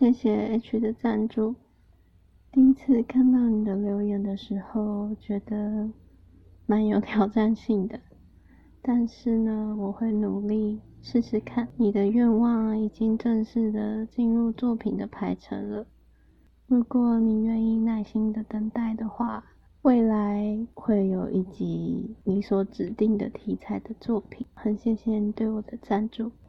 谢谢 h 的赞助。第一次看到你的留言的时候觉得蛮有挑战性的。但是呢我会努力试试看你的愿望已经正式的进入作品的排程了。如果你愿意耐心的等待的话未来会有一集你所指定的题材的作品。很谢谢你对我的赞助。